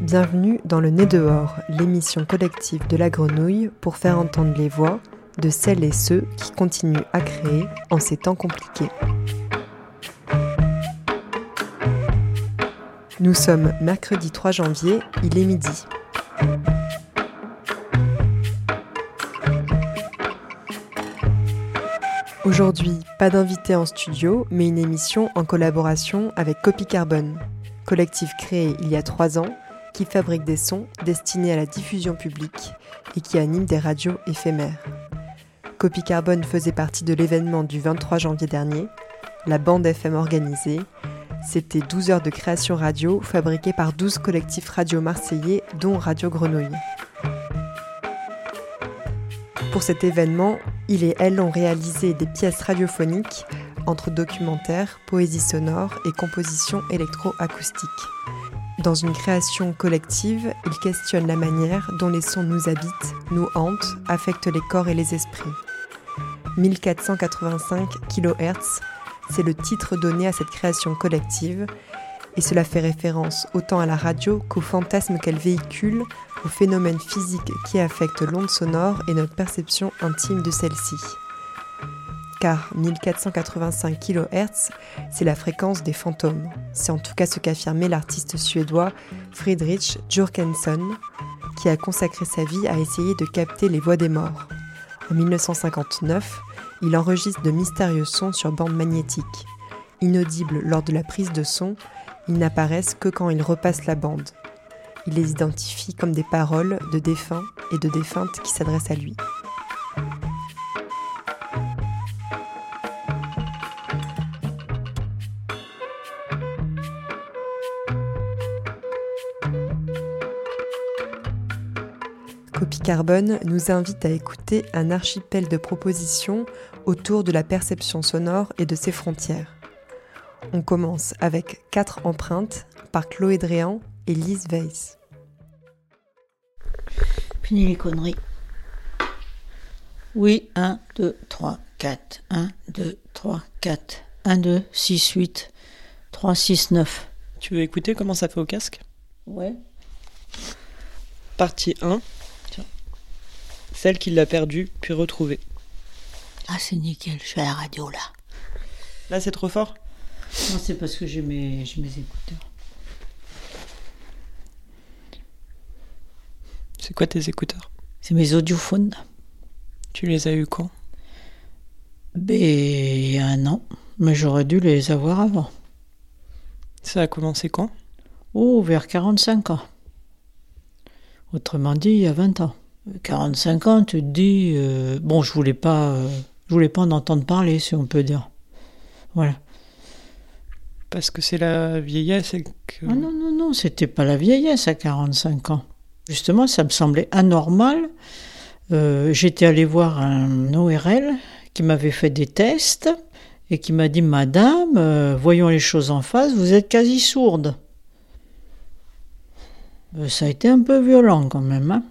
bienvenue dans le Nez dehors, l'émission collective de la grenouille pour faire entendre les voix de celles et ceux qui continuent à créer en ces temps compliqués. Nous sommes mercredi 3 janvier, il est midi. Aujourd'hui, pas d'invité en studio, mais une émission en collaboration avec Copy Carbone, collectif créé il y a trois ans qui fabrique des sons destinés à la diffusion publique et qui anime des radios éphémères. Copy Carbone faisait partie de l'événement du 23 janvier dernier, la bande FM organisée. C'était 12 heures de création radio fabriquées par 12 collectifs radio marseillais, dont Radio Grenouille. Pour cet événement, il et elle ont réalisé des pièces radiophoniques entre documentaire, poésie sonore et composition électroacoustique. Dans une création collective, ils questionnent la manière dont les sons nous habitent, nous hantent, affectent les corps et les esprits. 1485 kHz, c'est le titre donné à cette création collective, et cela fait référence autant à la radio qu'au fantasme qu'elle véhicule aux phénomènes physiques qui affectent l'onde sonore et notre perception intime de celle-ci. Car 1485 kHz, c'est la fréquence des fantômes. C'est en tout cas ce qu'affirmait l'artiste suédois Friedrich Jürgensen, qui a consacré sa vie à essayer de capter les voix des morts. En 1959, il enregistre de mystérieux sons sur bande magnétique. Inaudibles lors de la prise de son, ils n'apparaissent que quand il repasse la bande. Il les identifie comme des paroles de défunts et de défuntes qui s'adressent à lui. Carbone nous invite à écouter un archipel de propositions autour de la perception sonore et de ses frontières. On commence avec quatre empreintes par Chloé Dréan et Lise Weiss. Fini les conneries. Oui, 1, 2, 3, 4. 1, 2, 3, 4. 1, 2, 6, 8. 3, 6, 9. Tu veux écouter comment ça fait au casque? Ouais. Partie 1. Celle qui l'a perdue, puis retrouvée. Ah, c'est nickel, je suis à la radio là. Là, c'est trop fort Non, c'est parce que j'ai mes, j'ai mes écouteurs. C'est quoi tes écouteurs? C'est mes audiophones. Tu les as eus quand? Ben, il y a un an. Mais j'aurais dû les avoir avant. Ça a commencé quand? Oh, vers 45 ans. Autrement dit, il y a 20 ans. 45 ans, tu te dis... euh, bon, je voulais pas... euh, je voulais pas en entendre parler, si on peut dire. Voilà. Parce que c'est la vieillesse et que... Ah non, non, non, c'était pas la vieillesse à 45 ans. Justement, ça me semblait anormal. Euh, J'étais allé voir un ORL qui m'avait fait des tests et qui m'a dit Madame, voyons les choses en face, vous êtes quasi sourde. Ça a été un peu violent quand même. Hein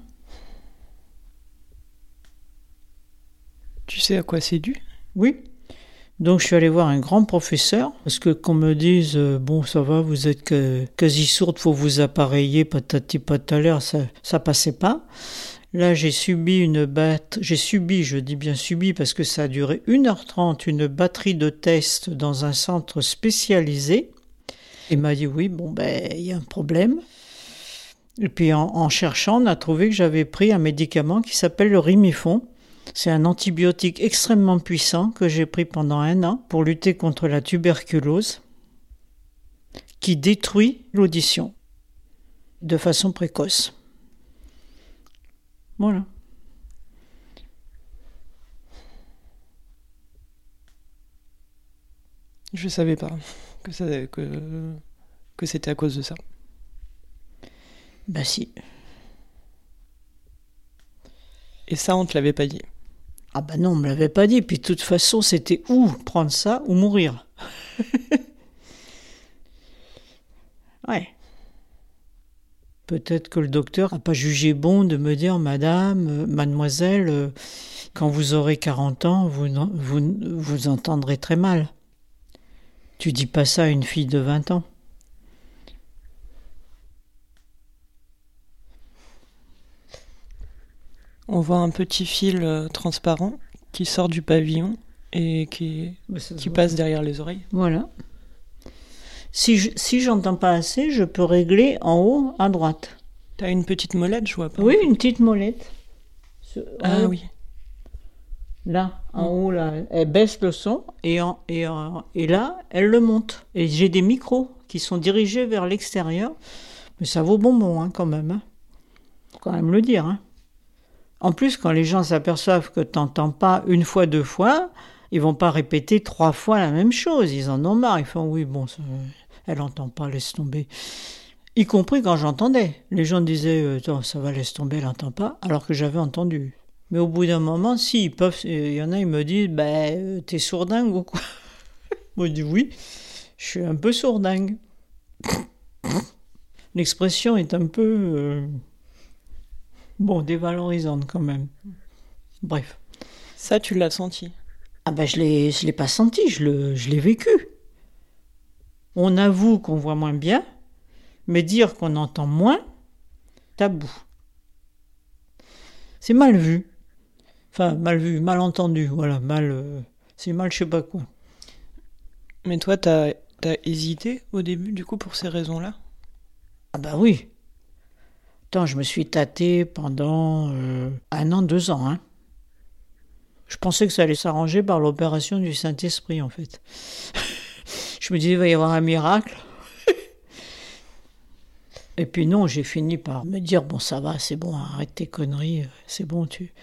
Tu sais à quoi c'est dû? Oui. Donc je suis allé voir un grand professeur parce que qu'on me dise euh, bon ça va vous êtes quasi sourde faut vous appareiller patati patalaire ça ça passait pas. Là j'ai subi une batte j'ai subi je dis bien subi parce que ça a duré 1h30 une batterie de tests dans un centre spécialisé. Il m'a dit oui bon ben il y a un problème. Et puis en, en cherchant on a trouvé que j'avais pris un médicament qui s'appelle le Rimifon. C'est un antibiotique extrêmement puissant que j'ai pris pendant un an pour lutter contre la tuberculose qui détruit l'audition de façon précoce. Voilà. Je savais pas que ça que que c'était à cause de ça. Ben si. Et ça, on te l'avait pas dit. Ah ben non, on me l'avait pas dit. Puis de toute façon, c'était ou prendre ça ou mourir? ouais. Peut-être que le docteur n'a pas jugé bon de me dire, Madame, euh, Mademoiselle, euh, quand vous aurez 40 ans, vous, vous, vous entendrez très mal. Tu dis pas ça à une fille de 20 ans. On voit un petit fil euh, transparent qui sort du pavillon et qui, Bah, qui passe derrière les oreilles. Voilà. Si je, si j'entends pas assez, je peux régler en haut à droite. T'as une petite molette, je vois pas. Oui, une petite molette. Ce- Ah haut, oui. Là, en haut, là, elle baisse le son et, en- et, en- et là, elle le monte. Et j'ai des micros qui sont dirigés vers l'extérieur. Mais ça vaut bonbon hein, quand même. Hein. Faut quand même le dire. hein. En plus, quand les gens s'aperçoivent que tu n'entends pas une fois, deux fois, ils vont pas répéter trois fois la même chose. Ils en ont marre. Ils font oui, bon, elle n'entend pas, laisse tomber. Y compris quand j'entendais. Les gens disaient euh, ça va, laisse tomber, elle n'entend pas, alors que j'avais entendu. Mais au bout d'un moment, si, peuvent. Il y en a, ils me disent Ben, euh, t'es sourdingue ou quoi? Moi, je dis Oui, je suis un peu sourdingue. L'expression est un peu. euh, bon, dévalorisante quand même. Bref. Ça, tu l'as senti? Ah ben, je l'ai, je l'ai pas senti, je, le, je l'ai vécu. On avoue qu'on voit moins bien, mais dire qu'on entend moins, tabou. C'est mal vu. Enfin, mal vu, mal entendu, voilà, mal... euh, c'est mal je sais pas quoi. Mais toi, t'as as hésité au début, du coup, pour ces raisons-là? Ah bah oui. Je me suis tâté pendant euh, un an, deux ans. Hein. Je pensais que ça allait s'arranger par l'opération du Saint-Esprit, en fait. je me disais, il va y avoir un miracle. Et puis non, j'ai fini par me dire, bon, ça va, c'est bon, arrête tes conneries, euh, c'est bon, tu...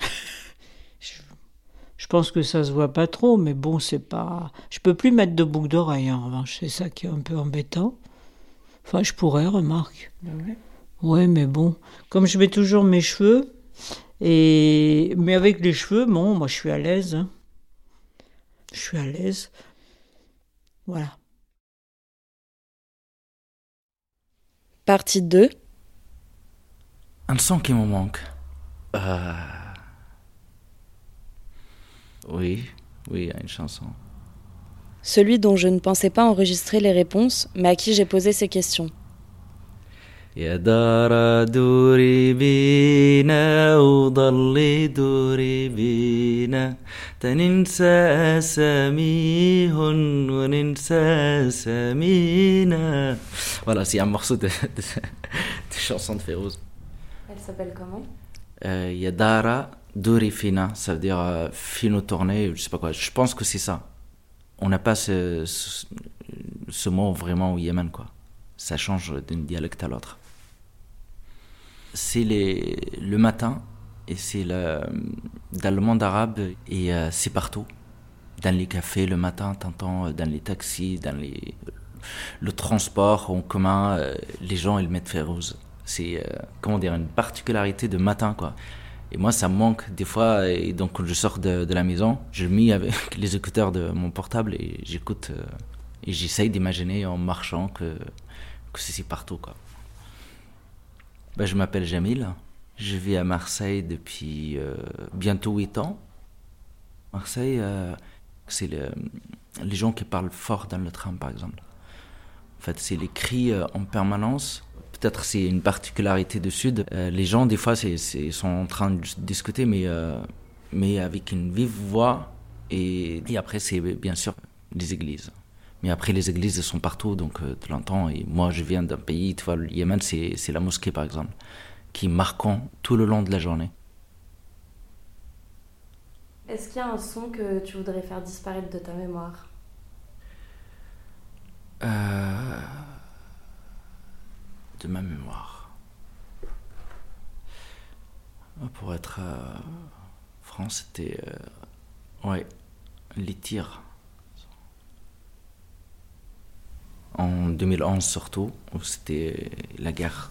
je, pense que ça se voit pas trop, mais bon, c'est pas... Je peux plus mettre de boucle d'oreille, en revanche, c'est ça qui est un peu embêtant. Enfin, je pourrais, remarque. Ouais, mais bon, comme je mets toujours mes cheveux, et mais avec les cheveux, bon, moi je suis à l'aise. hein. Je suis à l'aise. Voilà. Partie 2. Un son qui me manque. Euh, Oui, oui, il y a une chanson celui dont je ne pensais pas enregistrer les réponses, mais à qui j'ai posé ces questions. Voilà, c'est un morceau de, de, de chanson de Elle s'appelle comment? Euh, Yadara Durifina, ça veut dire euh, fino tourné, je sais pas quoi, je pense que c'est ça. On n'a pas ce, mot vraiment au Yémen, quoi. Ça change d'un dialecte à l'autre. C'est le matin, et c'est dans le monde arabe, et euh, c'est partout. Dans les cafés le matin, t'entends dans les taxis, dans les, le transport en commun, euh, les gens ils mettent Férouz. C'est, euh, comment dire, une particularité de matin, quoi. Et moi, ça me manque des fois. Et donc, quand je sors de, la maison, je mets avec les écouteurs de mon portable et j'écoute. euh, et j'essaye d'imaginer en marchant que, c'est partout, quoi. Ben, je m'appelle Jamil. Je vis à Marseille depuis euh, bientôt 8 ans. Marseille, euh, c'est le- les gens qui parlent fort dans le train, par exemple. En fait, c'est les cris en permanence. Peut-être c'est une particularité du Sud. Euh, les gens, des fois, c'est, sont en train de discuter, mais, euh, mais avec une vive voix. Et, et après, c'est bien sûr les églises. Mais après, les églises elles sont partout, donc euh, tu l'entends. Et moi, je viens d'un pays, tu vois, le Yémen, c'est, c'est la mosquée, par exemple, qui est marquant tout le long de la journée. Est-ce qu'il y a un son que tu voudrais faire disparaître de ta mémoire? Euh, de ma mémoire. Pour être euh, franc, c'était. euh, ouais, les tirs. En 2011 surtout, où c'était la guerre.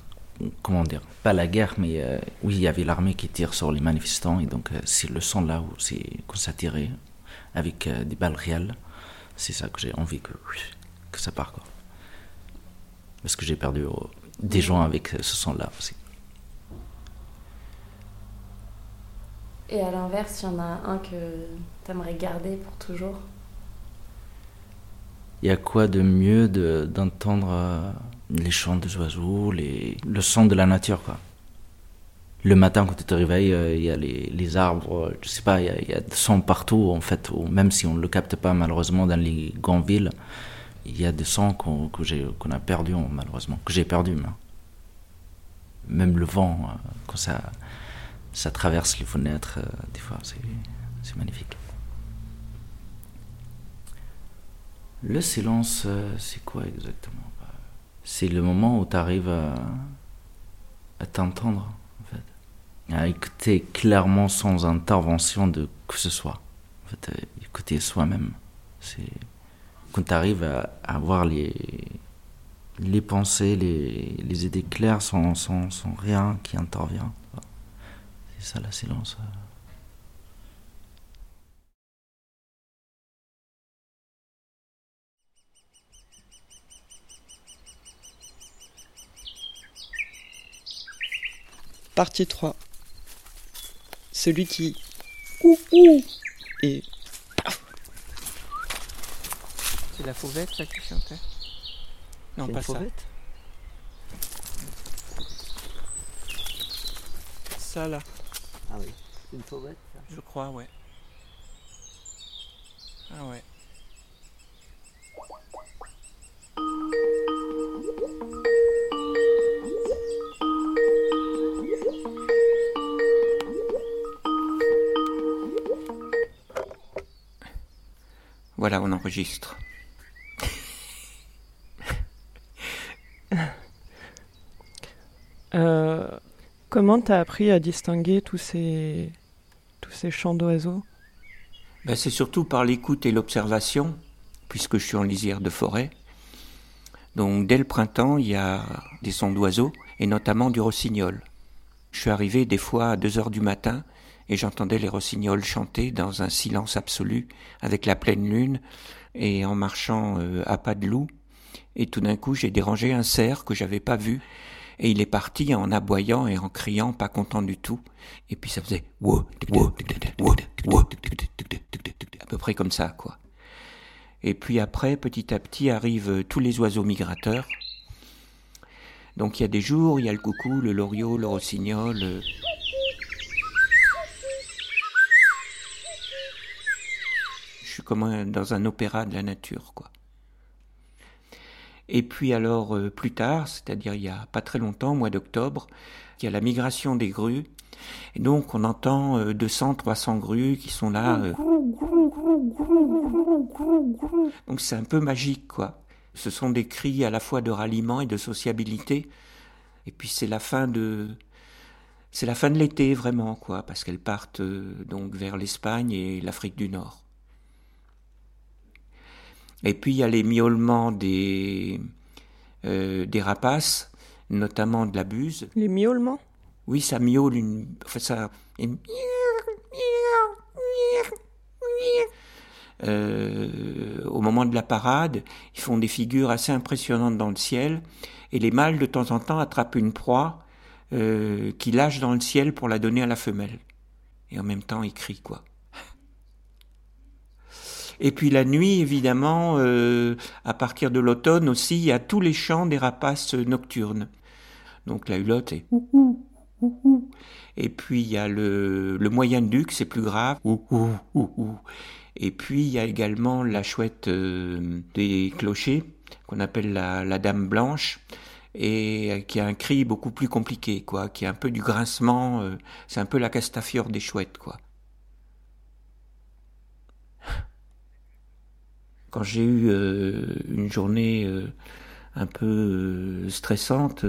Comment dire Pas la guerre, mais euh, oui, il y avait l'armée qui tire sur les manifestants, et donc euh, c'est le son là où c'est qu'on tiré avec euh, des balles réelles. C'est ça que j'ai envie que, ça part quoi. Parce que j'ai perdu des gens avec euh, ce son là aussi. Et à l'inverse, il y en a un que t'aimerais garder pour toujours? Il y a quoi de mieux de- d'entendre euh, les chants des oiseaux, les, le son de la nature, quoi? Le matin, quand tu te réveilles, euh, il y a les, les arbres, je sais pas, il y, a, il y a des sons partout, en fait, ou même si on ne le capte pas, malheureusement, dans les grandes villes, il y a des sons qu'on a perdus, malheureusement, que j'ai perdus. Même le vent, euh, quand ça, ça traverse les fenêtres, euh, des fois, c'est magnifique. Le silence, euh, c'est quoi exactement? C'est le moment où tu arrives à, à t'entendre, en fait. À écouter clairement sans intervention de que ce soit. En fait, écouter soi-même. C'est quand tu arrives à, avoir les, les pensées, les, les idées claires sans, sans, sans, rien qui intervient. C'est ça la silence. Partie 3. Celui qui... Ouh, ouh, et C'est la fauvette ça qui chantait Non, pas ça. Ça là. Ah oui, une fauvette ça Je crois, ouais. Ah ouais. Voilà, on enregistre. Euh, comment t'as appris à distinguer tous ces, tous ces chants d'oiseaux? Ben, C'est surtout par l'écoute et l'observation, puisque je suis en lisière de forêt. Donc dès le printemps, il y a des sons d'oiseaux, et notamment du rossignol. Je suis arrivé des fois à 2 heures du matin, et j'entendais les rossignols chanter dans un silence absolu, avec la pleine lune, et en marchant euh, à pas de loup. Et tout d'un coup, j'ai dérangé un cerf que j'avais pas vu, et il est parti en aboyant et en criant, pas content du tout. Et puis ça faisait à peu près comme ça, quoi. Et puis après, petit à petit, arrivent tous les oiseaux migrateurs. Donc il y a des jours, il y a le coucou, le loriot, le rossignol. Je suis comme dans un opéra de la nature, quoi. Et puis alors euh, plus tard, c'est-à-dire il y a pas très longtemps, au mois d'octobre, il y a la migration des grues. Et donc on entend 200, euh, 300 grues qui sont là. Euh. Donc c'est un peu magique, quoi. Ce sont des cris à la fois de ralliement et de sociabilité. Et puis c'est la fin de c'est la fin de l'été vraiment, quoi, parce qu'elles partent donc vers l'Espagne et l'Afrique du Nord. Et puis il y a les miaulements des, euh, des rapaces, notamment de la buse. Les miaulements? Oui, ça miaule une. Enfin, ça. Euh, au moment de la parade, ils font des figures assez impressionnantes dans le ciel, et les mâles de temps en temps attrapent une proie euh, qui lâchent dans le ciel pour la donner à la femelle. Et en même temps, ils crient quoi. Et puis la nuit, évidemment, euh, à partir de l'automne aussi, il y a tous les chants des rapaces nocturnes. Donc la hulotte est et puis il y a le, le moyen duc, c'est plus grave. Et puis il y a également la chouette euh, des clochers, qu'on appelle la, dame blanche, et qui a un cri beaucoup plus compliqué, quoi, qui a un peu du grincement. Euh, c'est un peu la castafiore des chouettes, quoi. Quand j'ai eu euh, une journée euh, un peu euh, stressante,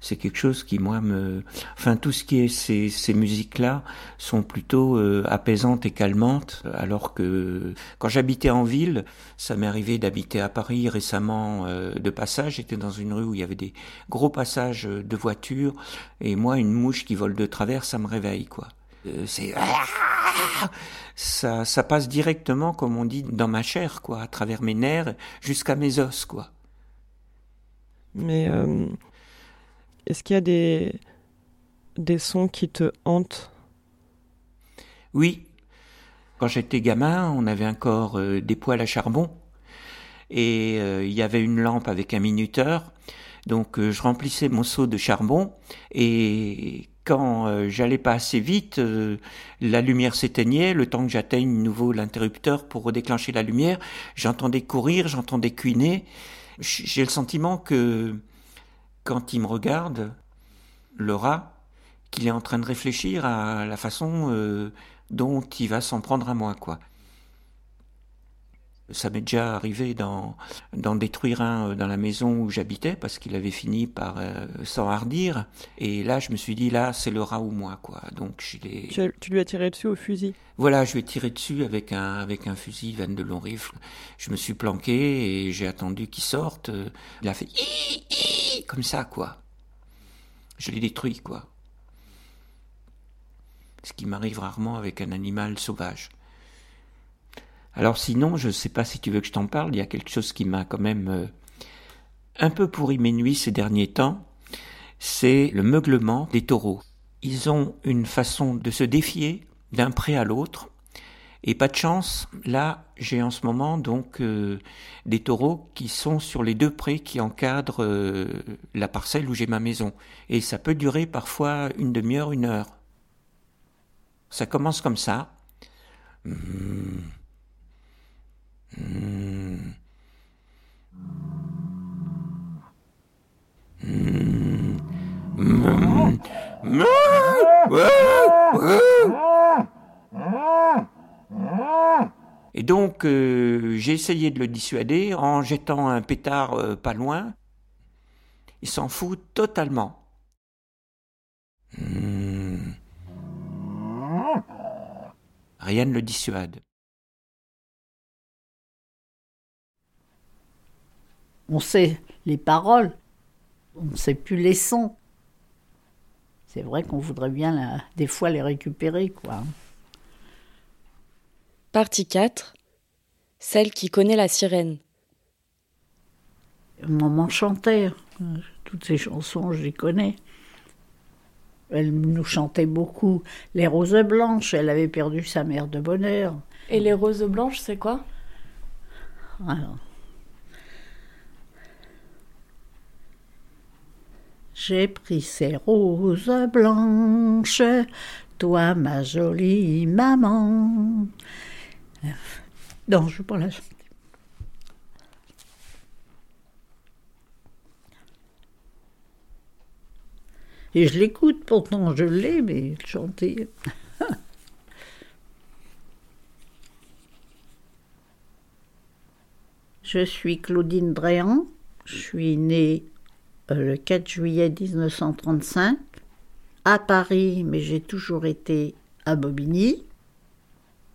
c'est quelque chose qui moi me, enfin tout ce qui est ces, ces musiques-là sont plutôt apaisantes et calmantes, alors que quand j'habitais en ville, ça m'est arrivé d'habiter à Paris récemment de passage. J'étais dans une rue où il y avait des gros passages de voitures et moi une mouche qui vole de travers, ça me réveille quoi. C'est ça, ça passe directement, comme on dit, dans ma chair, quoi, à travers mes nerfs jusqu'à mes os, quoi. Mais euh, est-ce qu'il y a des, des sons qui te hantent? Oui. Quand j'étais gamin, on avait encore euh, des poêles à charbon et euh, il y avait une lampe avec un minuteur. Donc je remplissais mon seau de charbon et quand euh, j'allais pas assez vite, euh, la lumière s'éteignait, le temps que j'atteigne nouveau l'interrupteur pour redéclencher la lumière, j'entendais courir, j'entendais cuiner. J'ai le sentiment que quand il me regarde, le rat, qu'il est en train de réfléchir à la façon euh, dont il va s'en prendre à moi. Ça m'est déjà arrivé d'en, détruire un euh, dans la maison où j'habitais parce qu'il avait fini par euh, s'enhardir. Et là, je me suis dit, là, c'est le rat ou moi, quoi. Donc, je l'ai... Tu, lui as tiré dessus au fusil? Voilà, je lui ai tiré dessus avec un, avec un fusil, veine de long rifle. Je me suis planqué et j'ai attendu qu'il sorte. Il a fait comme ça, quoi. Je l'ai détruit, quoi. Ce qui m'arrive rarement avec un animal sauvage. Alors sinon, je ne sais pas si tu veux que je t'en parle, il y a quelque chose qui m'a quand même euh, un peu pourri mes nuits ces derniers temps, c'est le meuglement des taureaux. Ils ont une façon de se défier d'un pré à l'autre, et pas de chance, là j'ai en ce moment donc euh, des taureaux qui sont sur les deux prés qui encadrent euh, la parcelle où j'ai ma maison, et ça peut durer parfois une demi-heure, une heure. Ça commence comme ça. Mmh. Et donc, euh, j'ai essayé de le dissuader en jetant un pétard euh, pas loin. Il s'en fout totalement. Rien ne le dissuade. On sait les paroles, on ne sait plus les sons. C'est vrai qu'on voudrait bien des fois les récupérer, quoi. Partie 4 Celle qui connaît la sirène. Maman chantait. Toutes ces chansons, je les connais. Elle nous chantait beaucoup. Les roses blanches, elle avait perdu sa mère de bonheur. Et les roses blanches, c'est quoi? J'ai pris ces roses blanches, toi ma jolie maman. Non, je ne pas la chanter. Et je l'écoute, pourtant je l'ai, mais chanter. je suis Claudine Dréan, je suis née le 4 juillet 1935 à Paris, mais j'ai toujours été à Bobigny.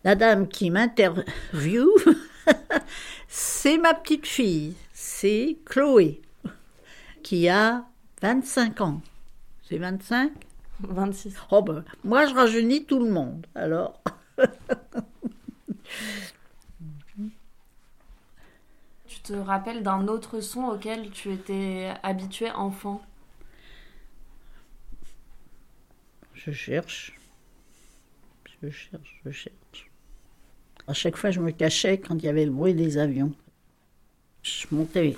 La dame qui m'interviewe, c'est ma petite fille, c'est Chloé, qui a 25 ans. C'est 25 26. Oh ben, moi je rajeunis tout le monde, alors. te rappelles d'un autre son auquel tu étais habitué enfant Je cherche. Je cherche, je cherche. À chaque fois, je me cachais quand il y avait le bruit des avions. Je montais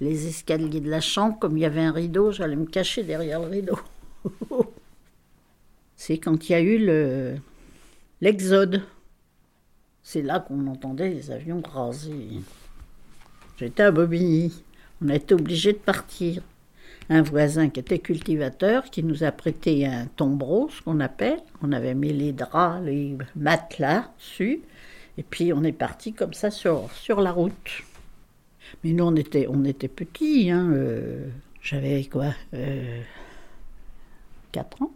les escaliers de la chambre, comme il y avait un rideau, j'allais me cacher derrière le rideau. C'est quand il y a eu le l'exode. C'est là qu'on entendait les avions raser. J'étais à Bobigny. On a été obligé de partir. Un voisin qui était cultivateur qui nous a prêté un tombereau, ce qu'on appelle. On avait mis les draps, les matelas dessus. Et puis on est parti comme ça sur, sur la route. Mais nous, on était, on était petits. Hein, euh, J'avais quoi euh, 4 ans.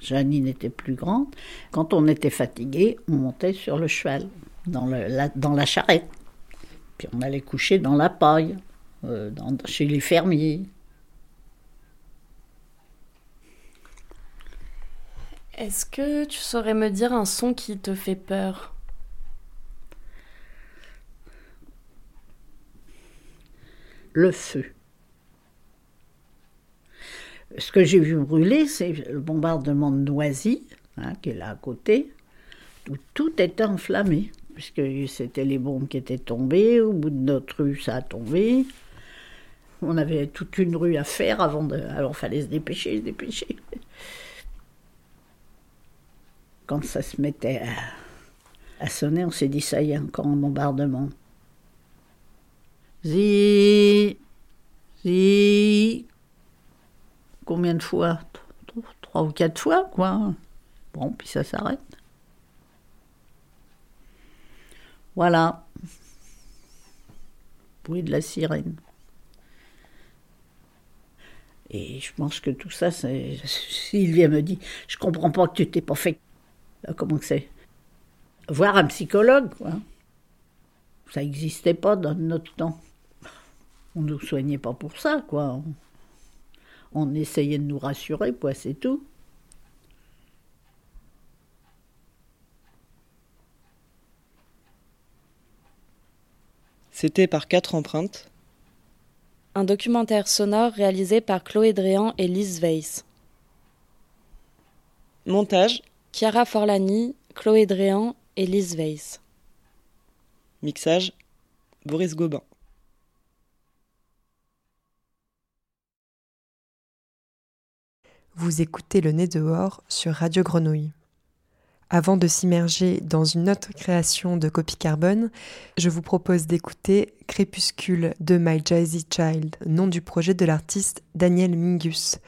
Janine était plus grande. Quand on était fatigué, on montait sur le cheval, dans, le, dans la charrette on allait coucher dans la paille, euh, chez les fermiers. Est-ce que tu saurais me dire un son qui te fait peur? Le feu. Ce que j'ai vu brûler, c'est le bombardement de Noisy, hein, qui est là à côté, où tout était enflammé puisque c'était les bombes qui étaient tombées. Au bout de notre rue, ça a tombé. On avait toute une rue à faire avant de. Alors, fallait se dépêcher, se dépêcher. quand ça se mettait à, à sonner, on s'est dit ça y est, encore un bombardement. Zi, zi. Combien de fois? Trois ou quatre fois, quoi. Bon, puis ça s'arrête. Voilà. Bruit de la sirène. Et je pense que tout ça. Sylvia me dit Je comprends pas que tu t'es pas fait. Euh, comment que c'est? Voir un psychologue, quoi. Ça n'existait pas dans notre temps. On ne nous soignait pas pour ça, quoi. On essayait de nous rassurer, quoi, c'est tout. C'était par quatre empreintes. Un documentaire sonore réalisé par Chloé Dréan et Lise Weiss. Montage. Chiara Forlani, Chloé Dréan et Lise Weiss. Mixage. Boris Gobin. Vous écoutez Le Nez dehors sur Radio Grenouille. Avant de s'immerger dans une autre création de Copy Carbone, je vous propose d'écouter Crépuscule de My Jazzy Child, nom du projet de l'artiste Daniel Mingus.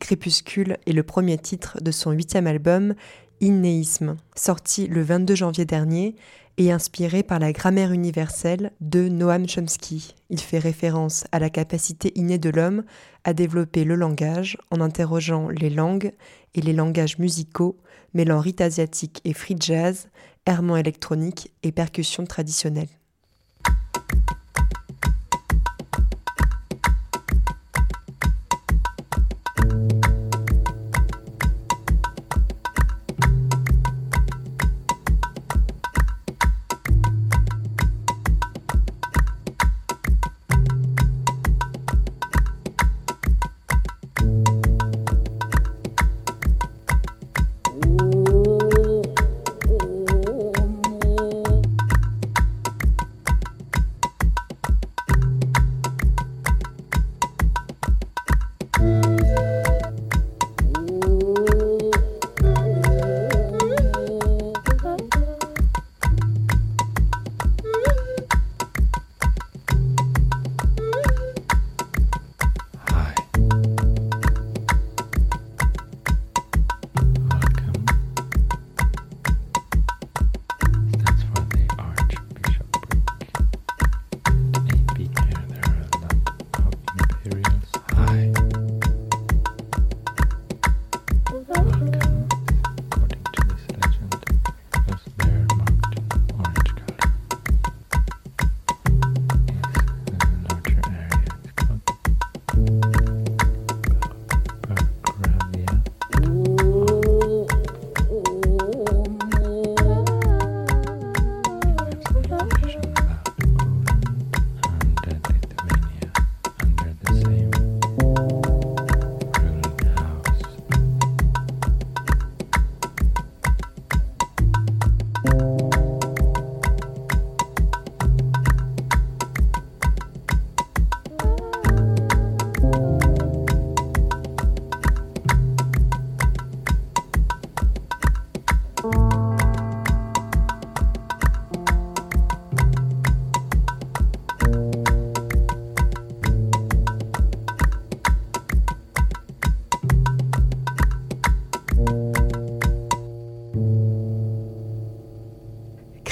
Crépuscule est le premier titre de son huitième album, Innéisme, sorti le 22 janvier dernier et inspiré par la grammaire universelle de Noam Chomsky. Il fait référence à la capacité innée de l'homme à développer le langage en interrogeant les langues et les langages musicaux, mêlant rite asiatique et free jazz, errement électronique et percussions traditionnelles.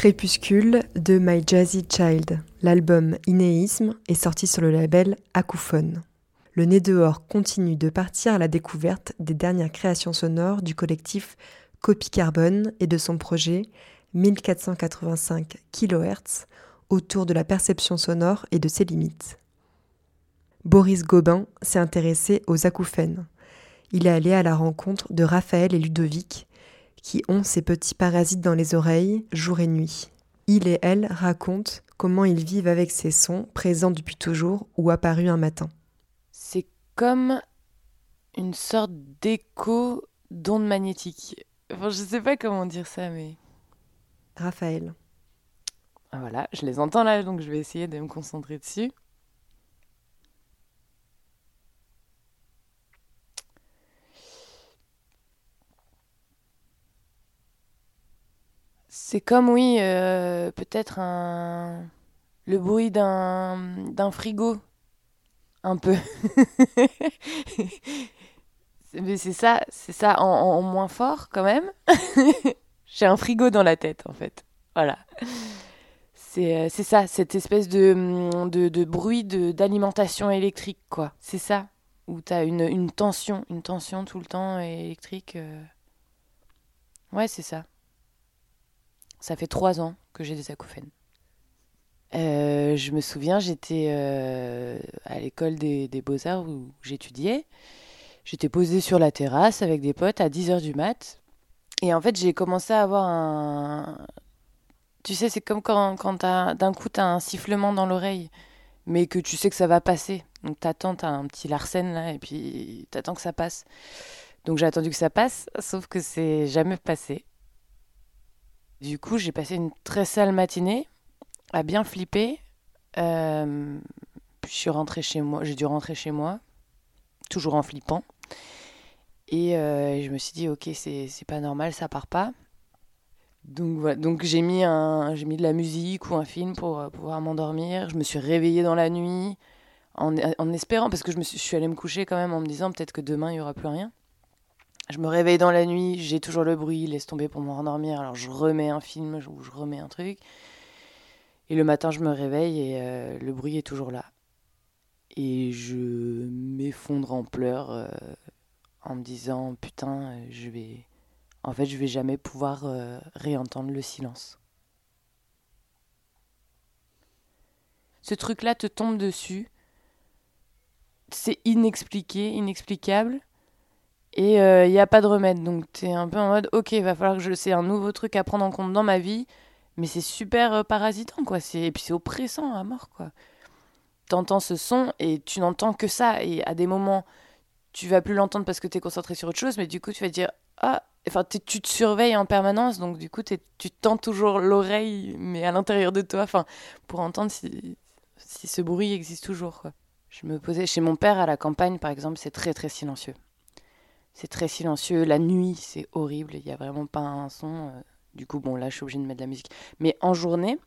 Crépuscule de My Jazzy Child. L'album Inéisme est sorti sur le label Acouphone. Le nez dehors continue de partir à la découverte des dernières créations sonores du collectif Copy Carbone et de son projet 1485 kHz autour de la perception sonore et de ses limites. Boris Gobin s'est intéressé aux acouphènes. Il est allé à la rencontre de Raphaël et Ludovic, qui ont ces petits parasites dans les oreilles jour et nuit. Il et elle racontent comment ils vivent avec ces sons présents depuis toujours ou apparus un matin. C'est comme une sorte d'écho d'onde magnétique. Enfin, je sais pas comment dire ça, mais. Raphaël. Ah, voilà, je les entends là, donc je vais essayer de me concentrer dessus. C'est comme, oui, euh, peut-être un... le bruit d'un, frigo. Un peu. Mais c'est ça, c'est ça en, moins fort quand même. J'ai un frigo dans la tête en fait. Voilà. C'est, euh, ça, cette espèce de, mm, de, de bruit d'alimentation électrique, quoi. C'est ça, où tu as une, une tension, une tension tout le temps électrique. euh. Ouais, c'est ça. Ça fait trois ans que j'ai des acouphènes. Euh, je me souviens, j'étais euh, à l'école des, beaux-arts où j'étudiais. J'étais posée sur la terrasse avec des potes à 10h du mat. Et en fait, j'ai commencé à avoir un... Tu sais, c'est comme quand, quand d'un coup, tu as un sifflement dans l'oreille, mais que tu sais que ça va passer. Donc t'attends, t'as un petit larcène là, et puis t'attends que ça passe. Donc j'ai attendu que ça passe, sauf que c'est jamais passé. Du coup, j'ai passé une très sale matinée à bien flipper. Euh, puis je suis rentrée chez moi, j'ai dû rentrer chez moi, toujours en flippant. Et euh, je me suis dit, ok, c'est pas normal, ça part pas. Donc donc j'ai mis un, mis de la musique ou un film pour euh, pouvoir m'endormir. Je me suis réveillée dans la nuit en, espérant, parce que je me suis, je suis allée me coucher quand même en me disant peut-être que demain il y aura plus rien. Je me réveille dans la nuit, j'ai toujours le bruit, laisse tomber pour me rendormir. Alors je remets un film ou je remets un truc. Et le matin je me réveille et euh, le bruit est toujours là. Et je m'effondre en pleurs euh, en me disant putain, je vais. En fait, je vais jamais pouvoir euh, réentendre le silence. Ce truc-là te tombe dessus. C'est inexpliqué, inexplicable. Et il n'y a pas de remède. Donc tu es un peu en mode, ok, il va falloir que je... C'est un nouveau truc à prendre en compte dans ma vie. Mais c'est super euh, parasitant, quoi. Et puis c'est oppressant à mort, quoi. T'entends ce son et tu n'entends que ça. Et à des moments, tu vas plus l'entendre parce que tu es concentré sur autre chose. Mais du coup, tu vas dire, ah, enfin, tu te surveilles en permanence. Donc du coup, tu tends toujours l'oreille, mais à l'intérieur de toi, enfin, pour entendre si, si ce bruit existe toujours, quoi. Je me posais chez mon père à la campagne, par exemple, c'est très très silencieux. C'est très silencieux. La nuit, c'est horrible. Il n'y a vraiment pas un son. euh. Du coup, bon, là, je suis obligée de mettre de la musique. Mais en journée,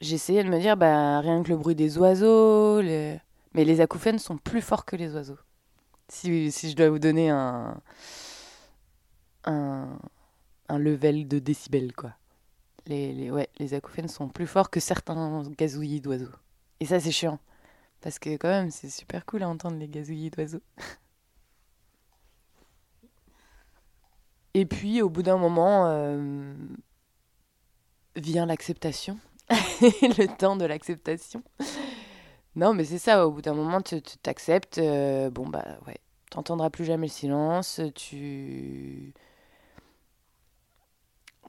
j'essayais de me dire, bah, rien que le bruit des oiseaux. Mais les acouphènes sont plus forts que les oiseaux. Si, si je dois vous donner un, un, un level de décibels, quoi. Les, les, ouais, les acouphènes sont plus forts que certains gazouillis d'oiseaux. Et ça, c'est chiant. Parce que, quand même, c'est super cool à entendre les gazouillis d'oiseaux. Et puis, au bout d'un moment, euh, vient l'acceptation. le temps de l'acceptation. Non, mais c'est ça, au bout d'un moment, tu t'acceptes. euh, bon, bah ouais, t'entendras plus jamais le silence. Tu.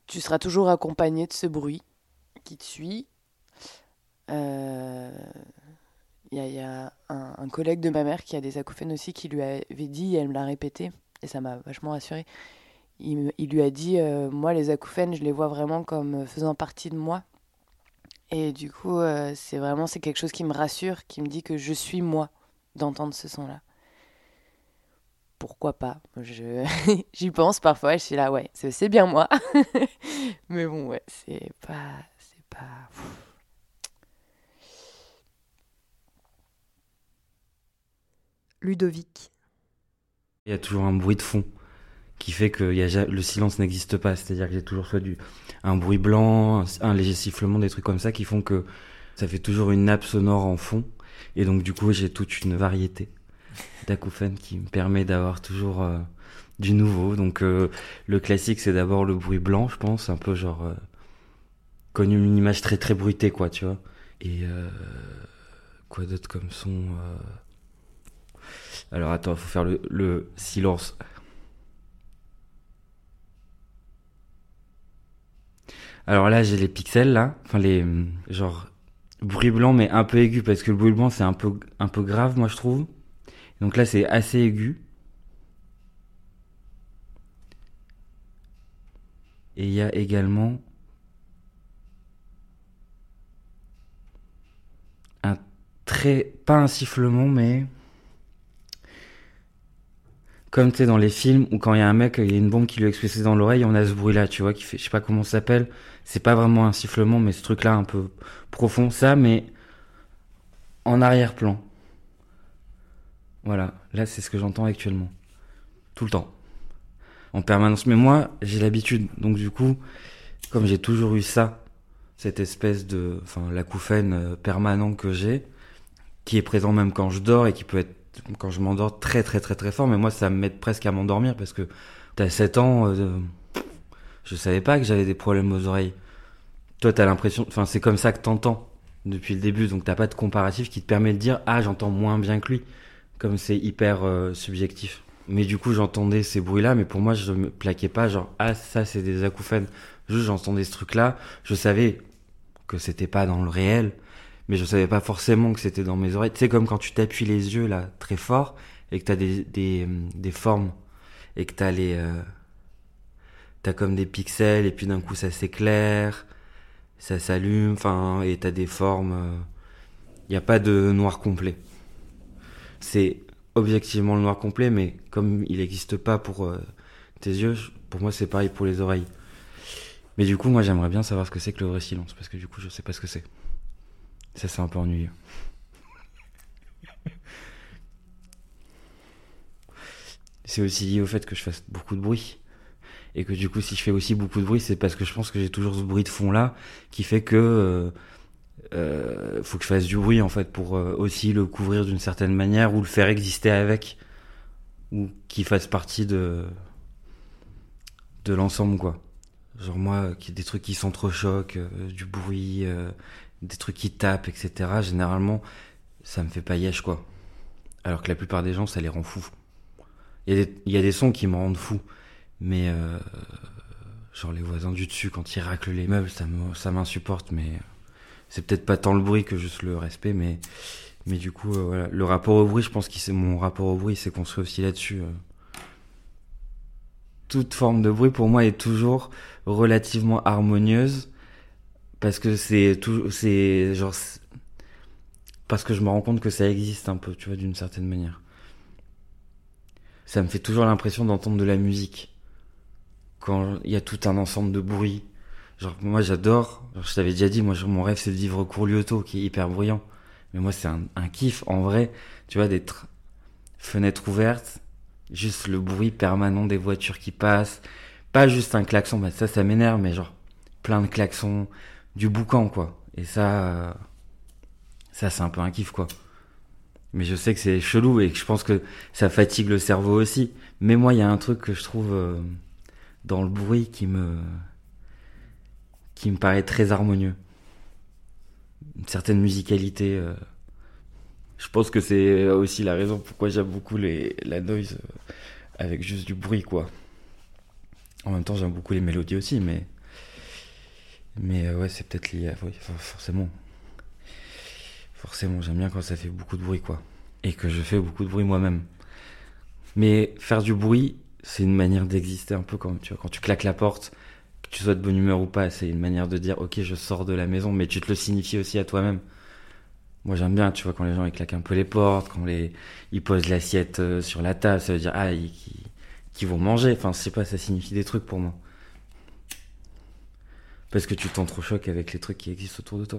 Tu seras toujours accompagné de ce bruit qui te suit. Euh, Il y a, il y a un, un collègue de ma mère qui a des acouphènes aussi qui lui avait dit, et elle me l'a répété, et ça m'a vachement rassurée. Il, lui a dit euh, Moi, les acouphènes, je les vois vraiment comme euh, faisant partie de moi. Et du coup, euh, c'est vraiment c'est quelque chose qui me rassure, qui me dit que je suis moi d'entendre ce son-là. Pourquoi pas? Je J'y pense parfois, je suis là, ouais, c'est c'est bien moi. Mais bon, ouais, c'est pas. C'est pas. Ludovic. Il y a toujours un bruit de fond qui fait que y a, le silence n'existe pas. C'est-à-dire que j'ai toujours soit du, un bruit blanc, un, léger sifflement, des trucs comme ça qui font que ça fait toujours une nappe sonore en fond. Et donc du coup, j'ai toute une variété d'acouphènes qui me permet d'avoir toujours euh, du nouveau. Donc euh, le classique, c'est d'abord le bruit blanc, je pense, un peu genre euh, connu une image très très bruitée, quoi, tu vois. Et euh, quoi d'autre comme son euh, alors attends, faut faire le, le silence. Alors là, j'ai les pixels là, enfin les genre bruit blanc mais un peu aigu parce que le bruit blanc c'est un peu grave moi je trouve. Donc là c'est assez aigu. Et il y a également un très pas un sifflement mais comme tu dans les films où quand il y a un mec, il y a une bombe qui lui est explosée dans l'oreille, on a ce bruit là, tu vois, qui fait, je sais pas comment ça s'appelle. C'est pas vraiment un sifflement, mais ce truc là un peu profond, ça, mais en arrière-plan. Voilà, là c'est ce que j'entends actuellement. Tout le temps. En permanence. Mais moi, j'ai l'habitude. Donc du coup, comme j'ai toujours eu ça, cette espèce de... Enfin, l'acouphène euh, permanent que j'ai, qui est présent même quand je dors et qui peut être quand je m'endors très très très très fort, mais moi ça m'aide presque à m'endormir parce que t'as 7 ans, euh, je savais pas que j'avais des problèmes aux oreilles. Toi t'as l'impression, enfin c'est comme ça que t'entends depuis le début, donc t'as pas de comparatif qui te permet de dire ah j'entends moins bien que lui, comme c'est hyper euh, subjectif. Mais du coup j'entendais ces bruits-là, mais pour moi je me plaquais pas genre ah ça c'est des acouphènes, juste j'entendais ce truc-là, je savais que c'était pas dans le réel, mais je savais pas forcément que c'était dans mes oreilles. Tu sais, comme quand tu t'appuies les yeux là très fort et que t'as des, des, des formes et que t'as les. Euh, t'as comme des pixels et puis d'un coup ça s'éclaire, ça s'allume, enfin, et t'as des formes. Il euh, n'y a pas de noir complet. C'est objectivement le noir complet, mais comme il n'existe pas pour euh, tes yeux, pour moi c'est pareil pour les oreilles. Mais du coup, moi j'aimerais bien savoir ce que c'est que le vrai silence, parce que du coup je sais pas ce que c'est. Ça, c'est un peu ennuyeux. c'est aussi lié au fait que je fasse beaucoup de bruit. Et que du coup, si je fais aussi beaucoup de bruit, c'est parce que je pense que j'ai toujours ce bruit de fond là qui fait que euh, euh faut que je fasse du bruit en fait pour euh, aussi le couvrir d'une certaine manière ou le faire exister avec ou qu'il fasse partie de de l'ensemble quoi. Genre moi, qui des trucs qui s'entrechoquent, euh, du bruit, des trucs qui tapent, etc. Généralement, ça me fait yesh, quoi. Alors que la plupart des gens, ça les rend fous. Il y, y a des sons qui me rendent fou. Mais, euh, genre les voisins du dessus, quand ils raclent les meubles, ça m'insupporte. Mais c'est peut-être pas tant le bruit que juste le respect. Mais, mais du coup, euh, voilà. Le rapport au bruit, je pense que mon rapport au bruit s'est construit aussi là-dessus. Euh. Toute forme de bruit, pour moi, est toujours relativement harmonieuse parce que c'est tout c'est genre parce que je me rends compte que ça existe un peu tu vois d'une certaine manière ça me fait toujours l'impression d'entendre de la musique quand il y a tout un ensemble de bruits genre moi j'adore je t'avais déjà dit moi mon rêve c'est de vivre Courlioto qui est hyper bruyant mais moi c'est un, un kiff en vrai tu vois d'être fenêtre ouverte juste le bruit permanent des voitures qui passent pas juste un klaxon bah ça ça m'énerve mais genre plein de klaxons du boucan, quoi. Et ça, ça c'est un peu un kiff, quoi. Mais je sais que c'est chelou et que je pense que ça fatigue le cerveau aussi. Mais moi, il y a un truc que je trouve euh, dans le bruit qui me, qui me paraît très harmonieux. Une certaine musicalité. Euh. Je pense que c'est aussi la raison pourquoi j'aime beaucoup la noise euh, avec juste du bruit, quoi. En même temps, j'aime beaucoup les mélodies aussi, mais mais euh, ouais, c'est peut-être lié à. Oui, forcément. Forcément, j'aime bien quand ça fait beaucoup de bruit, quoi. Et que je fais beaucoup de bruit moi-même. Mais faire du bruit, c'est une manière d'exister un peu comme tu vois, quand tu claques la porte, que tu sois de bonne humeur ou pas, c'est une manière de dire ok, je sors de la maison, mais tu te le signifies aussi à toi-même. Moi, j'aime bien, tu vois, quand les gens ils claquent un peu les portes, quand les ils posent l'assiette euh, sur la table, ça veut dire ah, ils, vont manger. Enfin, je sais pas, ça signifie des trucs pour moi. Parce que tu t'entrechoques avec les trucs qui existent autour de toi.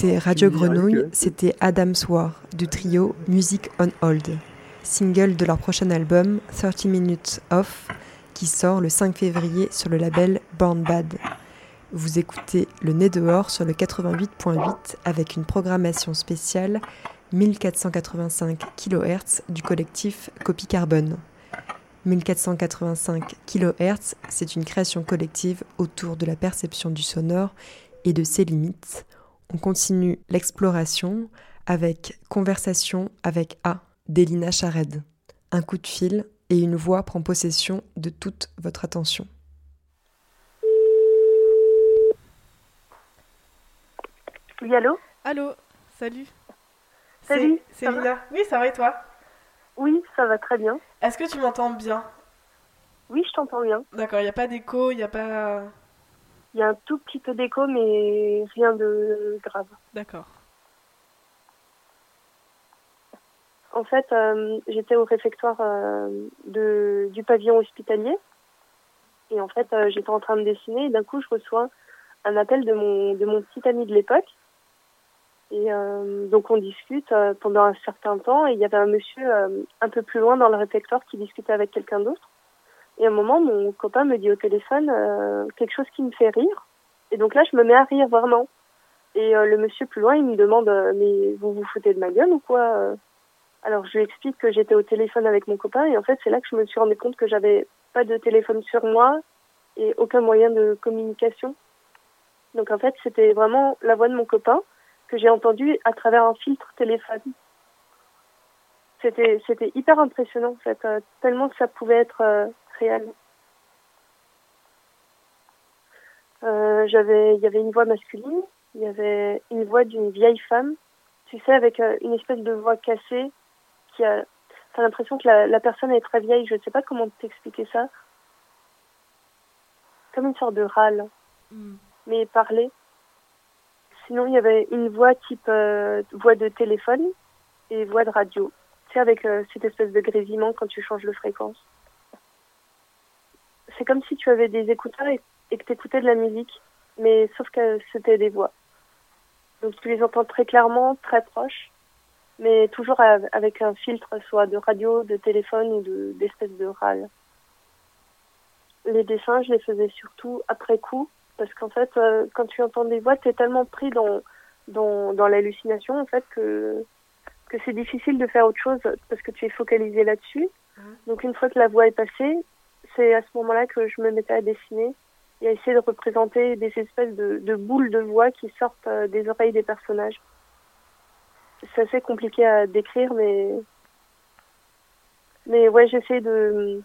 Écoutez Radio Grenouille, c'était Adam's War du trio Music on Hold, single de leur prochain album 30 Minutes Off qui sort le 5 février sur le label Born Bad. Vous écoutez Le Nez dehors sur le 88.8 avec une programmation spéciale 1485 kHz du collectif Copie Carbone. 1485 kHz, c'est une création collective autour de la perception du sonore et de ses limites. On continue l'exploration avec Conversation avec A d'Elina Chared. Un coup de fil et une voix prend possession de toute votre attention. Oui, allô? Allô, salut. Salut. C'est Lina. Oui, ça va et toi? Oui, ça va très bien. Est-ce que tu m'entends bien? Oui, je t'entends bien. D'accord, il n'y a pas d'écho, il n'y a pas... Il y a un tout petit peu d'écho, mais rien de grave. D'accord. En fait, euh, j'étais au réfectoire euh, de, du pavillon hospitalier. Et en fait, euh, j'étais en train de dessiner et d'un coup, je reçois un appel de mon, de mon petit ami de l'époque. Et donc, on discute pendant un certain temps. Et il y avait un monsieur un peu plus loin dans le réfectoire qui discutait avec quelqu'un d'autre. Et à un moment, mon copain me dit au téléphone quelque chose qui me fait rire. Et donc là, je me mets à rire vraiment. Et le monsieur plus loin, il me demande Mais vous vous foutez de ma gueule ou quoi alors je lui explique que j'étais au téléphone avec mon copain et en fait c'est là que je me suis rendu compte que j'avais pas de téléphone sur moi et aucun moyen de communication. Donc en fait c'était vraiment la voix de mon copain que j'ai entendue à travers un filtre téléphone. C'était c'était hyper impressionnant en fait, euh, tellement que ça pouvait être euh, réel. Euh, j'avais il y avait une voix masculine, il y avait une voix d'une vieille femme, tu sais avec une espèce de voix cassée qui a t'as l'impression que la, la, personne est très vieille, je ne sais pas comment t'expliquer ça. Comme une sorte de râle, mm. mais parler. Sinon, il y avait une voix type euh, voix de téléphone et voix de radio. Tu sais, avec euh, cette espèce de grésillement quand tu changes de fréquence. C'est comme si tu avais des écouteurs et, et que tu écoutais de la musique, mais sauf que c'était des voix. Donc tu les entends très clairement, très proches mais toujours avec un filtre soit de radio, de téléphone ou de, d'espèce de râle. Les dessins, je les faisais surtout après coup, parce qu'en fait, euh, quand tu entends des voix, tu es tellement pris dans, dans, dans l'hallucination, en fait, que, que c'est difficile de faire autre chose, parce que tu es focalisé là-dessus. Donc une fois que la voix est passée, c'est à ce moment-là que je me mettais à dessiner et à essayer de représenter des espèces de, boules de voix qui sortent euh, des oreilles des personnages c'est assez compliqué à décrire, mais mais ouais, j'essaie de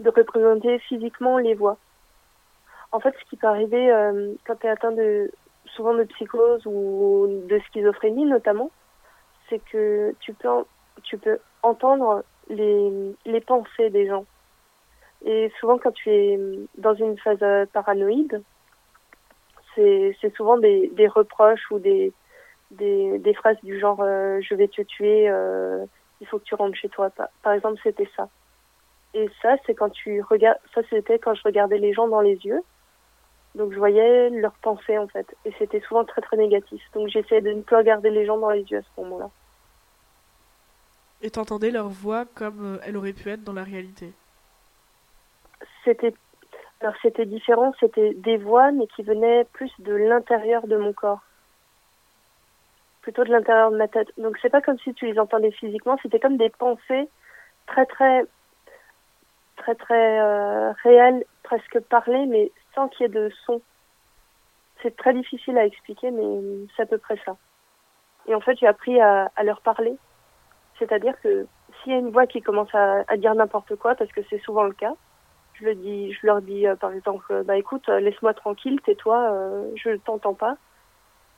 de représenter physiquement les voix. En fait, ce qui peut arriver euh, quand tu es atteint de souvent de psychose ou de schizophrénie notamment, c'est que tu peux tu peux entendre les les pensées des gens. Et souvent quand tu es dans une phase paranoïde, c'est souvent des reproches ou des des, phrases du genre euh, je vais te tuer, euh, il faut que tu rentres chez toi. Par exemple, c'était ça. Et ça, c'est quand tu regardes, ça c'était quand je regardais les gens dans les yeux. Donc je voyais leurs pensées en fait. Et c'était souvent très très négatif. Donc j'essayais de ne plus regarder les gens dans les yeux à ce moment-là. Et t'entendais leur voix comme euh, elle aurait pu être dans la réalité? C'était alors c'était différent, c'était des voix mais qui venaient plus de l'intérieur de mon corps plutôt de l'intérieur de ma tête. Donc c'est pas comme si tu les entendais physiquement, c'était comme des pensées très très très très euh, réelles, presque parlées, mais sans qu'il y ait de son. C'est très difficile à expliquer, mais c'est à peu près ça. Et en fait, j'ai appris à, leur parler. C'est-à-dire que s'il y a une voix qui commence à, à dire n'importe quoi, parce que c'est souvent le cas, je, le dis, je leur dis euh, par exemple, bah écoute, laisse-moi tranquille, tais-toi, euh, je ne t'entends pas.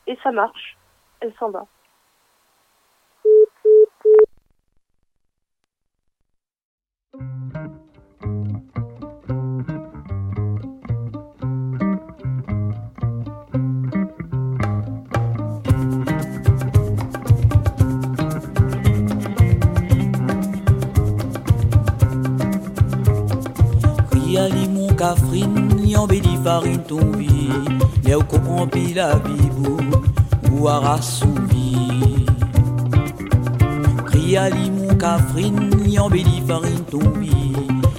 Et ça marche elle s'en va. Cafrine, yon bedi farine ton vie, les au comprend la bibou. ouara souvi. Kriali mon kafrin, yon beli farine tombi.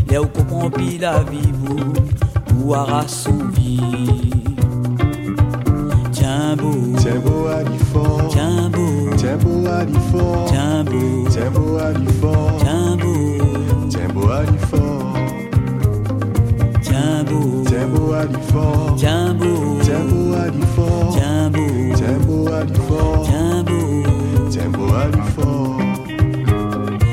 Lè ou comprend pi la vie vous, ouara souvi. Tiens beau, tiens beau à l'effort, tiens beau, tiens beau à l'effort, tiens beau, tiens beau à l'effort, tiens beau, tiens beau à l'effort. Jambo, Jambo à du fort, Jambo, Jambo à du fort, Jambo, Jambo à du à du fort.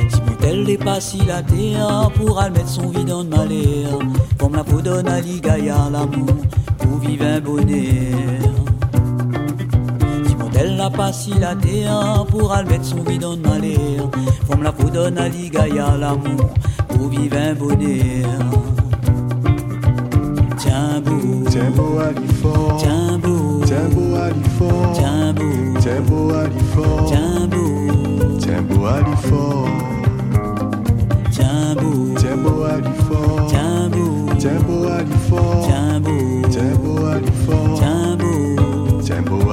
Si Boutel dépasse la terre, pourra mettre son vide en malheur, comme la peau donne à l'amour, pour vivre un bonheur. Elle n'a pas si la terre pour son vide en malheur. Comme la peau donne à l'amour pour vivre un bonheur. Jambo, Jambo Alifor, Jambo, Jambo Alifor, Jambo, Jambo Alifor, Jambo, Jambo Alifor, Jambo, Jambo Alifor, Jambo, Jambo Alifor, Jambo, Jambo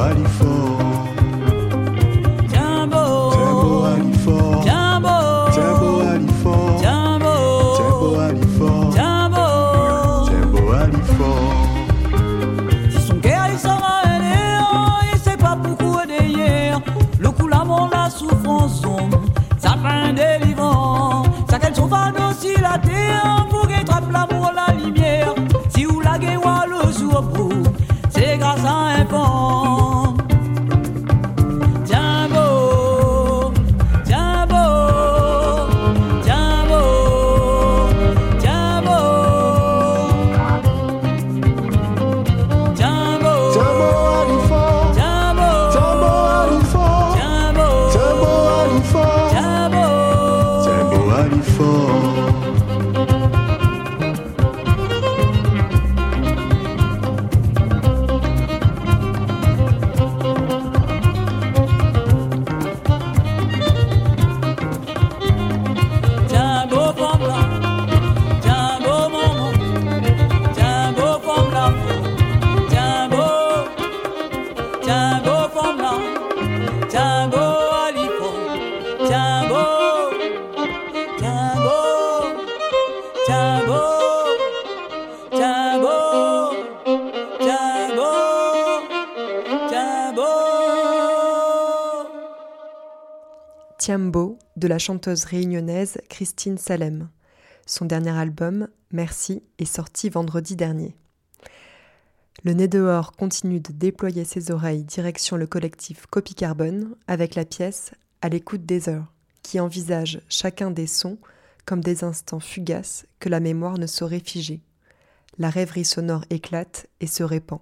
Tiambo de la chanteuse réunionnaise Christine Salem. Son dernier album, Merci, est sorti vendredi dernier. Le nez dehors continue de déployer ses oreilles direction le collectif Copy Carbone avec la pièce À l'écoute des heures, qui envisage chacun des sons comme des instants fugaces que la mémoire ne saurait figer. La rêverie sonore éclate et se répand.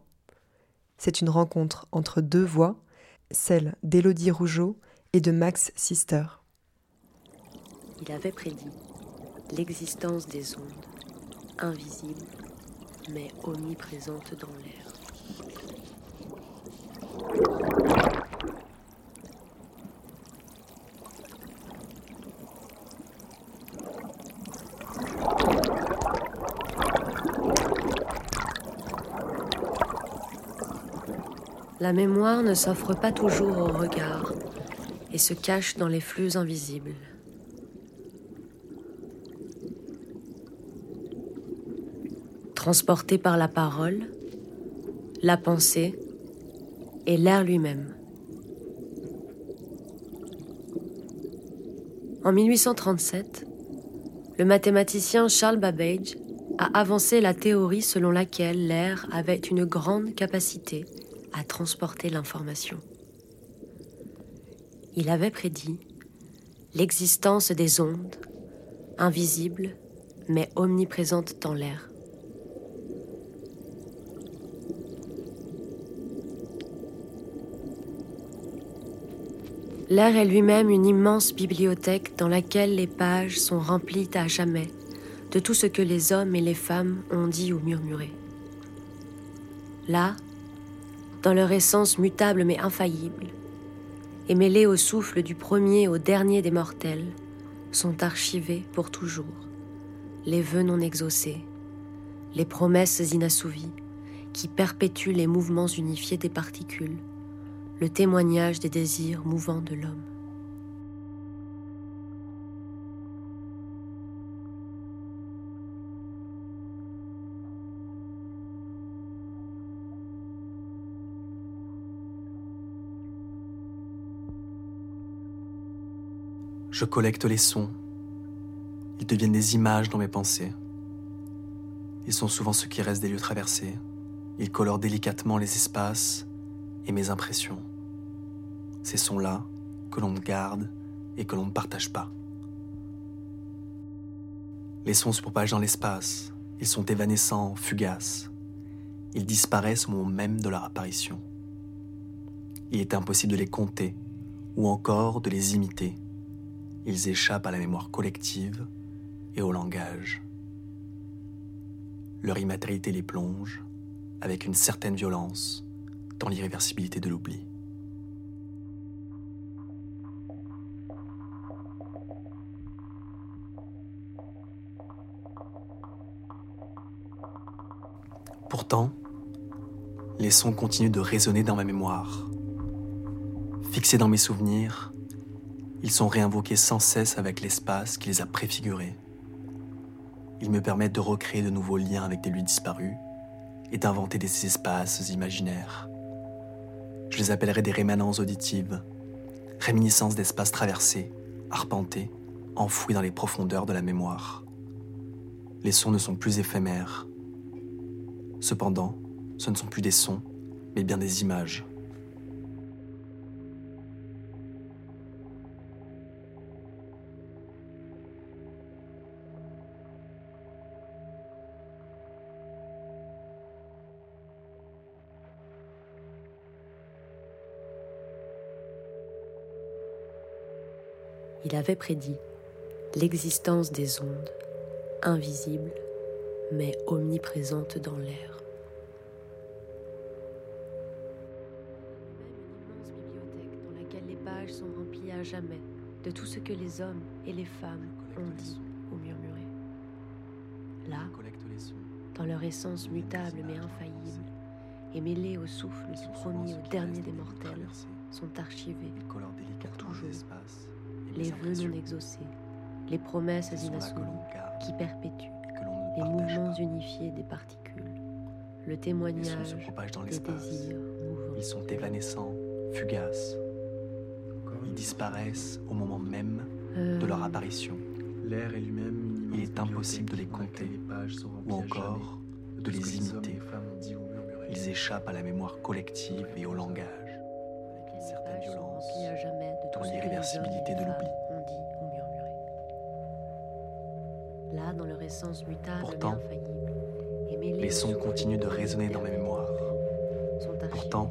C'est une rencontre entre deux voix, celle d'Élodie Rougeau et de Max Sister. Il avait prédit l'existence des ondes, invisibles mais omniprésentes dans l'air. La mémoire ne s'offre pas toujours au regard et se cache dans les flux invisibles. Transporté par la parole, la pensée et l'air lui-même. En 1837, le mathématicien Charles Babbage a avancé la théorie selon laquelle l'air avait une grande capacité à transporter l'information. Il avait prédit l'existence des ondes, invisibles mais omniprésentes dans l'air. L'air est lui-même une immense bibliothèque dans laquelle les pages sont remplies à jamais de tout ce que les hommes et les femmes ont dit ou murmuré. Là, dans leur essence mutable mais infaillible, et mêlés au souffle du premier au dernier des mortels, sont archivés pour toujours les vœux non exaucés, les promesses inassouvies qui perpétuent les mouvements unifiés des particules, le témoignage des désirs mouvants de l'homme. Je collecte les sons. Ils deviennent des images dans mes pensées. Ils sont souvent ce qui reste des lieux traversés. Ils colorent délicatement les espaces et mes impressions. Ces sons-là que l'on garde et que l'on ne partage pas. Les sons se propagent dans l'espace. Ils sont évanescents, fugaces. Ils disparaissent au moment même de leur apparition. Il est impossible de les compter ou encore de les imiter. Ils échappent à la mémoire collective et au langage. Leur immatérialité les plonge, avec une certaine violence, dans l'irréversibilité de l'oubli. Pourtant, les sons continuent de résonner dans ma mémoire. Fixés dans mes souvenirs, ils sont réinvoqués sans cesse avec l'espace qui les a préfigurés. Ils me permettent de recréer de nouveaux liens avec des lieux disparus et d'inventer des espaces imaginaires. Je les appellerai des rémanences auditives, réminiscences d'espaces traversés, arpentés, enfouis dans les profondeurs de la mémoire. Les sons ne sont plus éphémères. Cependant, ce ne sont plus des sons, mais bien des images. Il avait prédit l'existence des ondes, invisibles mais omniprésentes dans l'air. Même une immense bibliothèque dans laquelle les pages sont remplies à jamais de tout ce que les hommes et les femmes ont dit ou murmuré. Là, dans leur essence mutable mais infaillible, et mêlée au souffle qui promis au dernier des mortels, sont archivés pour toujours les vœux non exaucés, les promesses inassouvies qui perpétuent les mouvements unifiés des particules, le témoignage des désirs mouvants. Ils sont évanescents, fugaces. Ils disparaissent au moment même de leur apparition. L'air est lui-même Il est impossible de les compter ou encore de les imiter. Ils échappent à la mémoire collective et au langage. L'irréversibilité de l'oubli. ont dit ou murmuré. Là, dans leur essence mutable Pourtant, et Les sons continuent de résonner dans ma mémoire. Pourtant,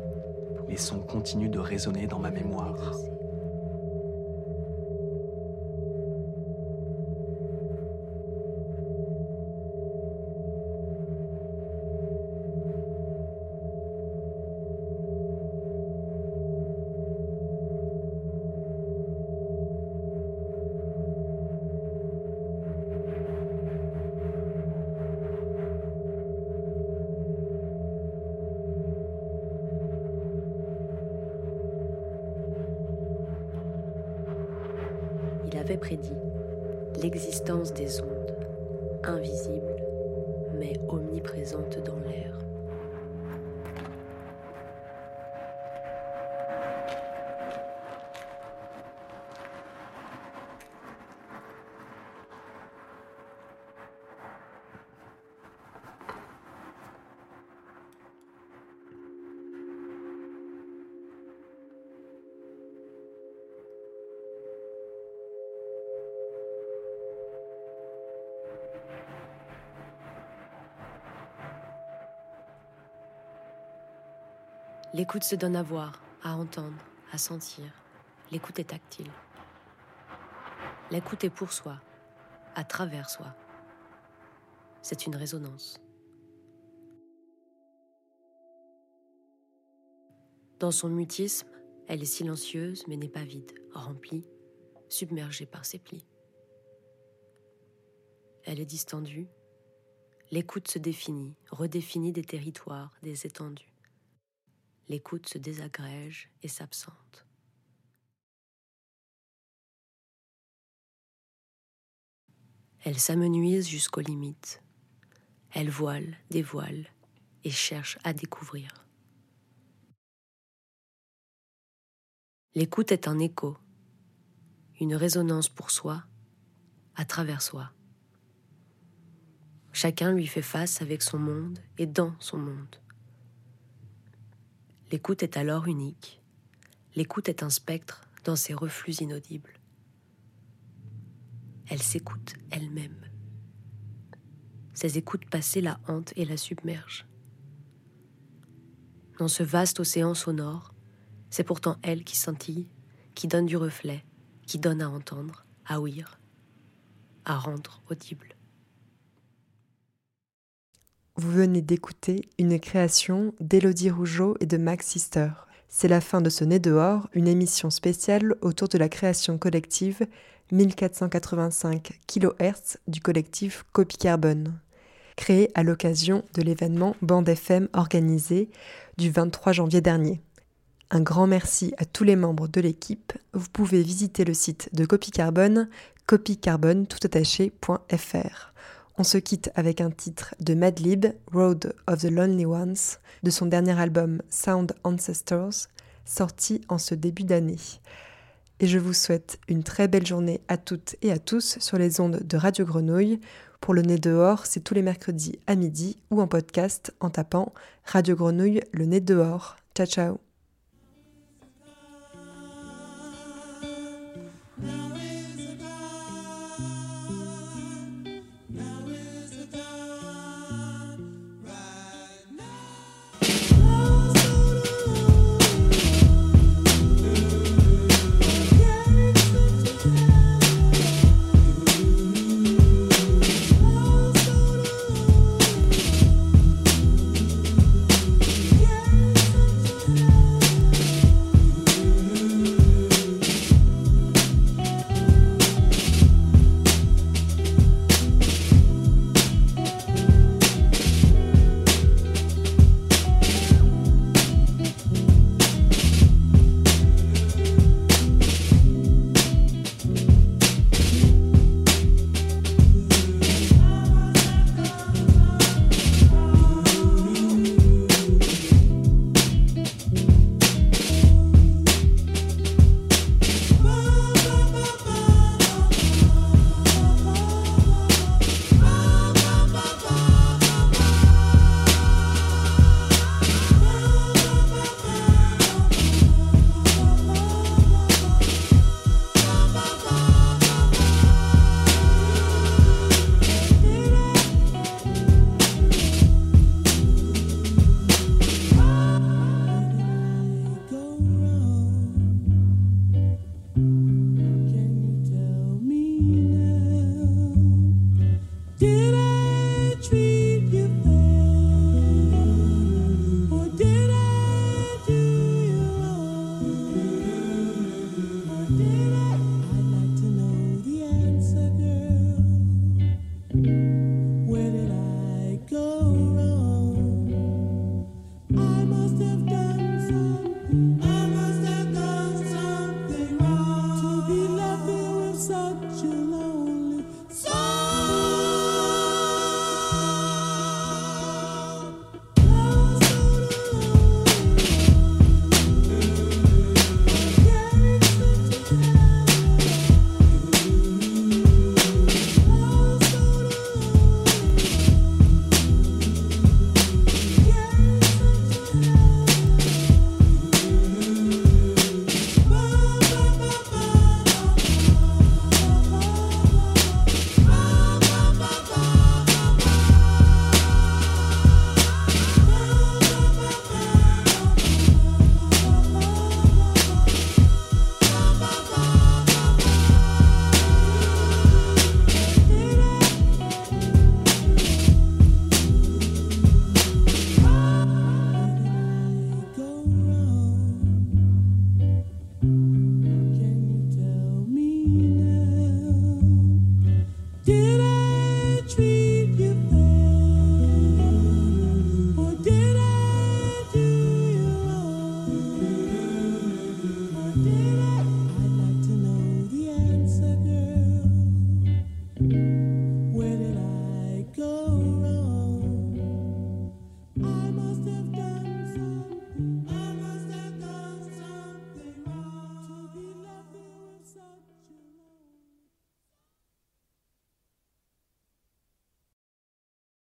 les sons continuent de résonner dans ma mémoire. L'écoute se donne à voir, à entendre, à sentir. L'écoute est tactile. L'écoute est pour soi, à travers soi. C'est une résonance. Dans son mutisme, elle est silencieuse mais n'est pas vide, remplie, submergée par ses plis. Elle est distendue. L'écoute se définit, redéfinit des territoires, des étendues. L'écoute se désagrège et s'absente. Elle s'amenuise jusqu'aux limites. Elle voile, dévoile et cherche à découvrir. L'écoute est un écho, une résonance pour soi, à travers soi. Chacun lui fait face avec son monde et dans son monde. L'écoute est alors unique. L'écoute est un spectre dans ses reflux inaudibles. Elle s'écoute elle-même. Ses écoutes passées la hantent et la submergent. Dans ce vaste océan sonore, c'est pourtant elle qui scintille, qui donne du reflet, qui donne à entendre, à ouïr, à rendre audible. Vous venez d'écouter une création d'Élodie Rougeau et de Max Sister. C'est la fin de ce Nez dehors, une émission spéciale autour de la création collective 1485 kHz du collectif Copy Carbone, créé à l'occasion de l'événement Bande FM organisé du 23 janvier dernier. Un grand merci à tous les membres de l'équipe. Vous pouvez visiter le site de Copy Carbone. On se quitte avec un titre de Madlib, Road of the Lonely Ones, de son dernier album Sound Ancestors, sorti en ce début d'année. Et je vous souhaite une très belle journée à toutes et à tous sur les ondes de Radio Grenouille. Pour le nez dehors, c'est tous les mercredis à midi ou en podcast en tapant Radio Grenouille le nez dehors. Ciao ciao